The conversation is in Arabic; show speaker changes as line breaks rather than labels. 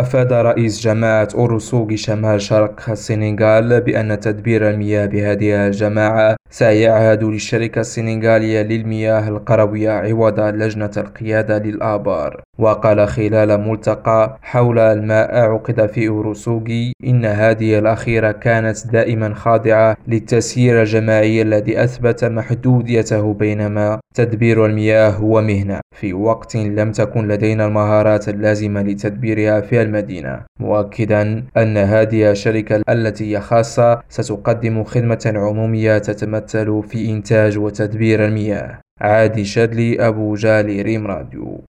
أفاد رئيس جماعة أوروسوغي شمال شرق السنغال بأن تدبير المياه بهذه الجماعة سيعهد للشركة السنغالية للمياه القروية عوض لجنة القيادة للآبار. وقال خلال ملتقى حول الماء عقد في أوروسوغي إن هذه الأخيرة كانت دائما خاضعة للتسيير الجماعي الذي أثبت محدوديته بينما تدبير المياه هو مهنة. في وقت لم تكن لدينا المهارات اللازمة لتدبيرها في المدينة. مؤكدا أن هذه الشركة التي هي خاصة ستقدم خدمة عمومية تتمثل في إنتاج وتدبير المياه. عادي شادلي أبو جالي ريم راديو.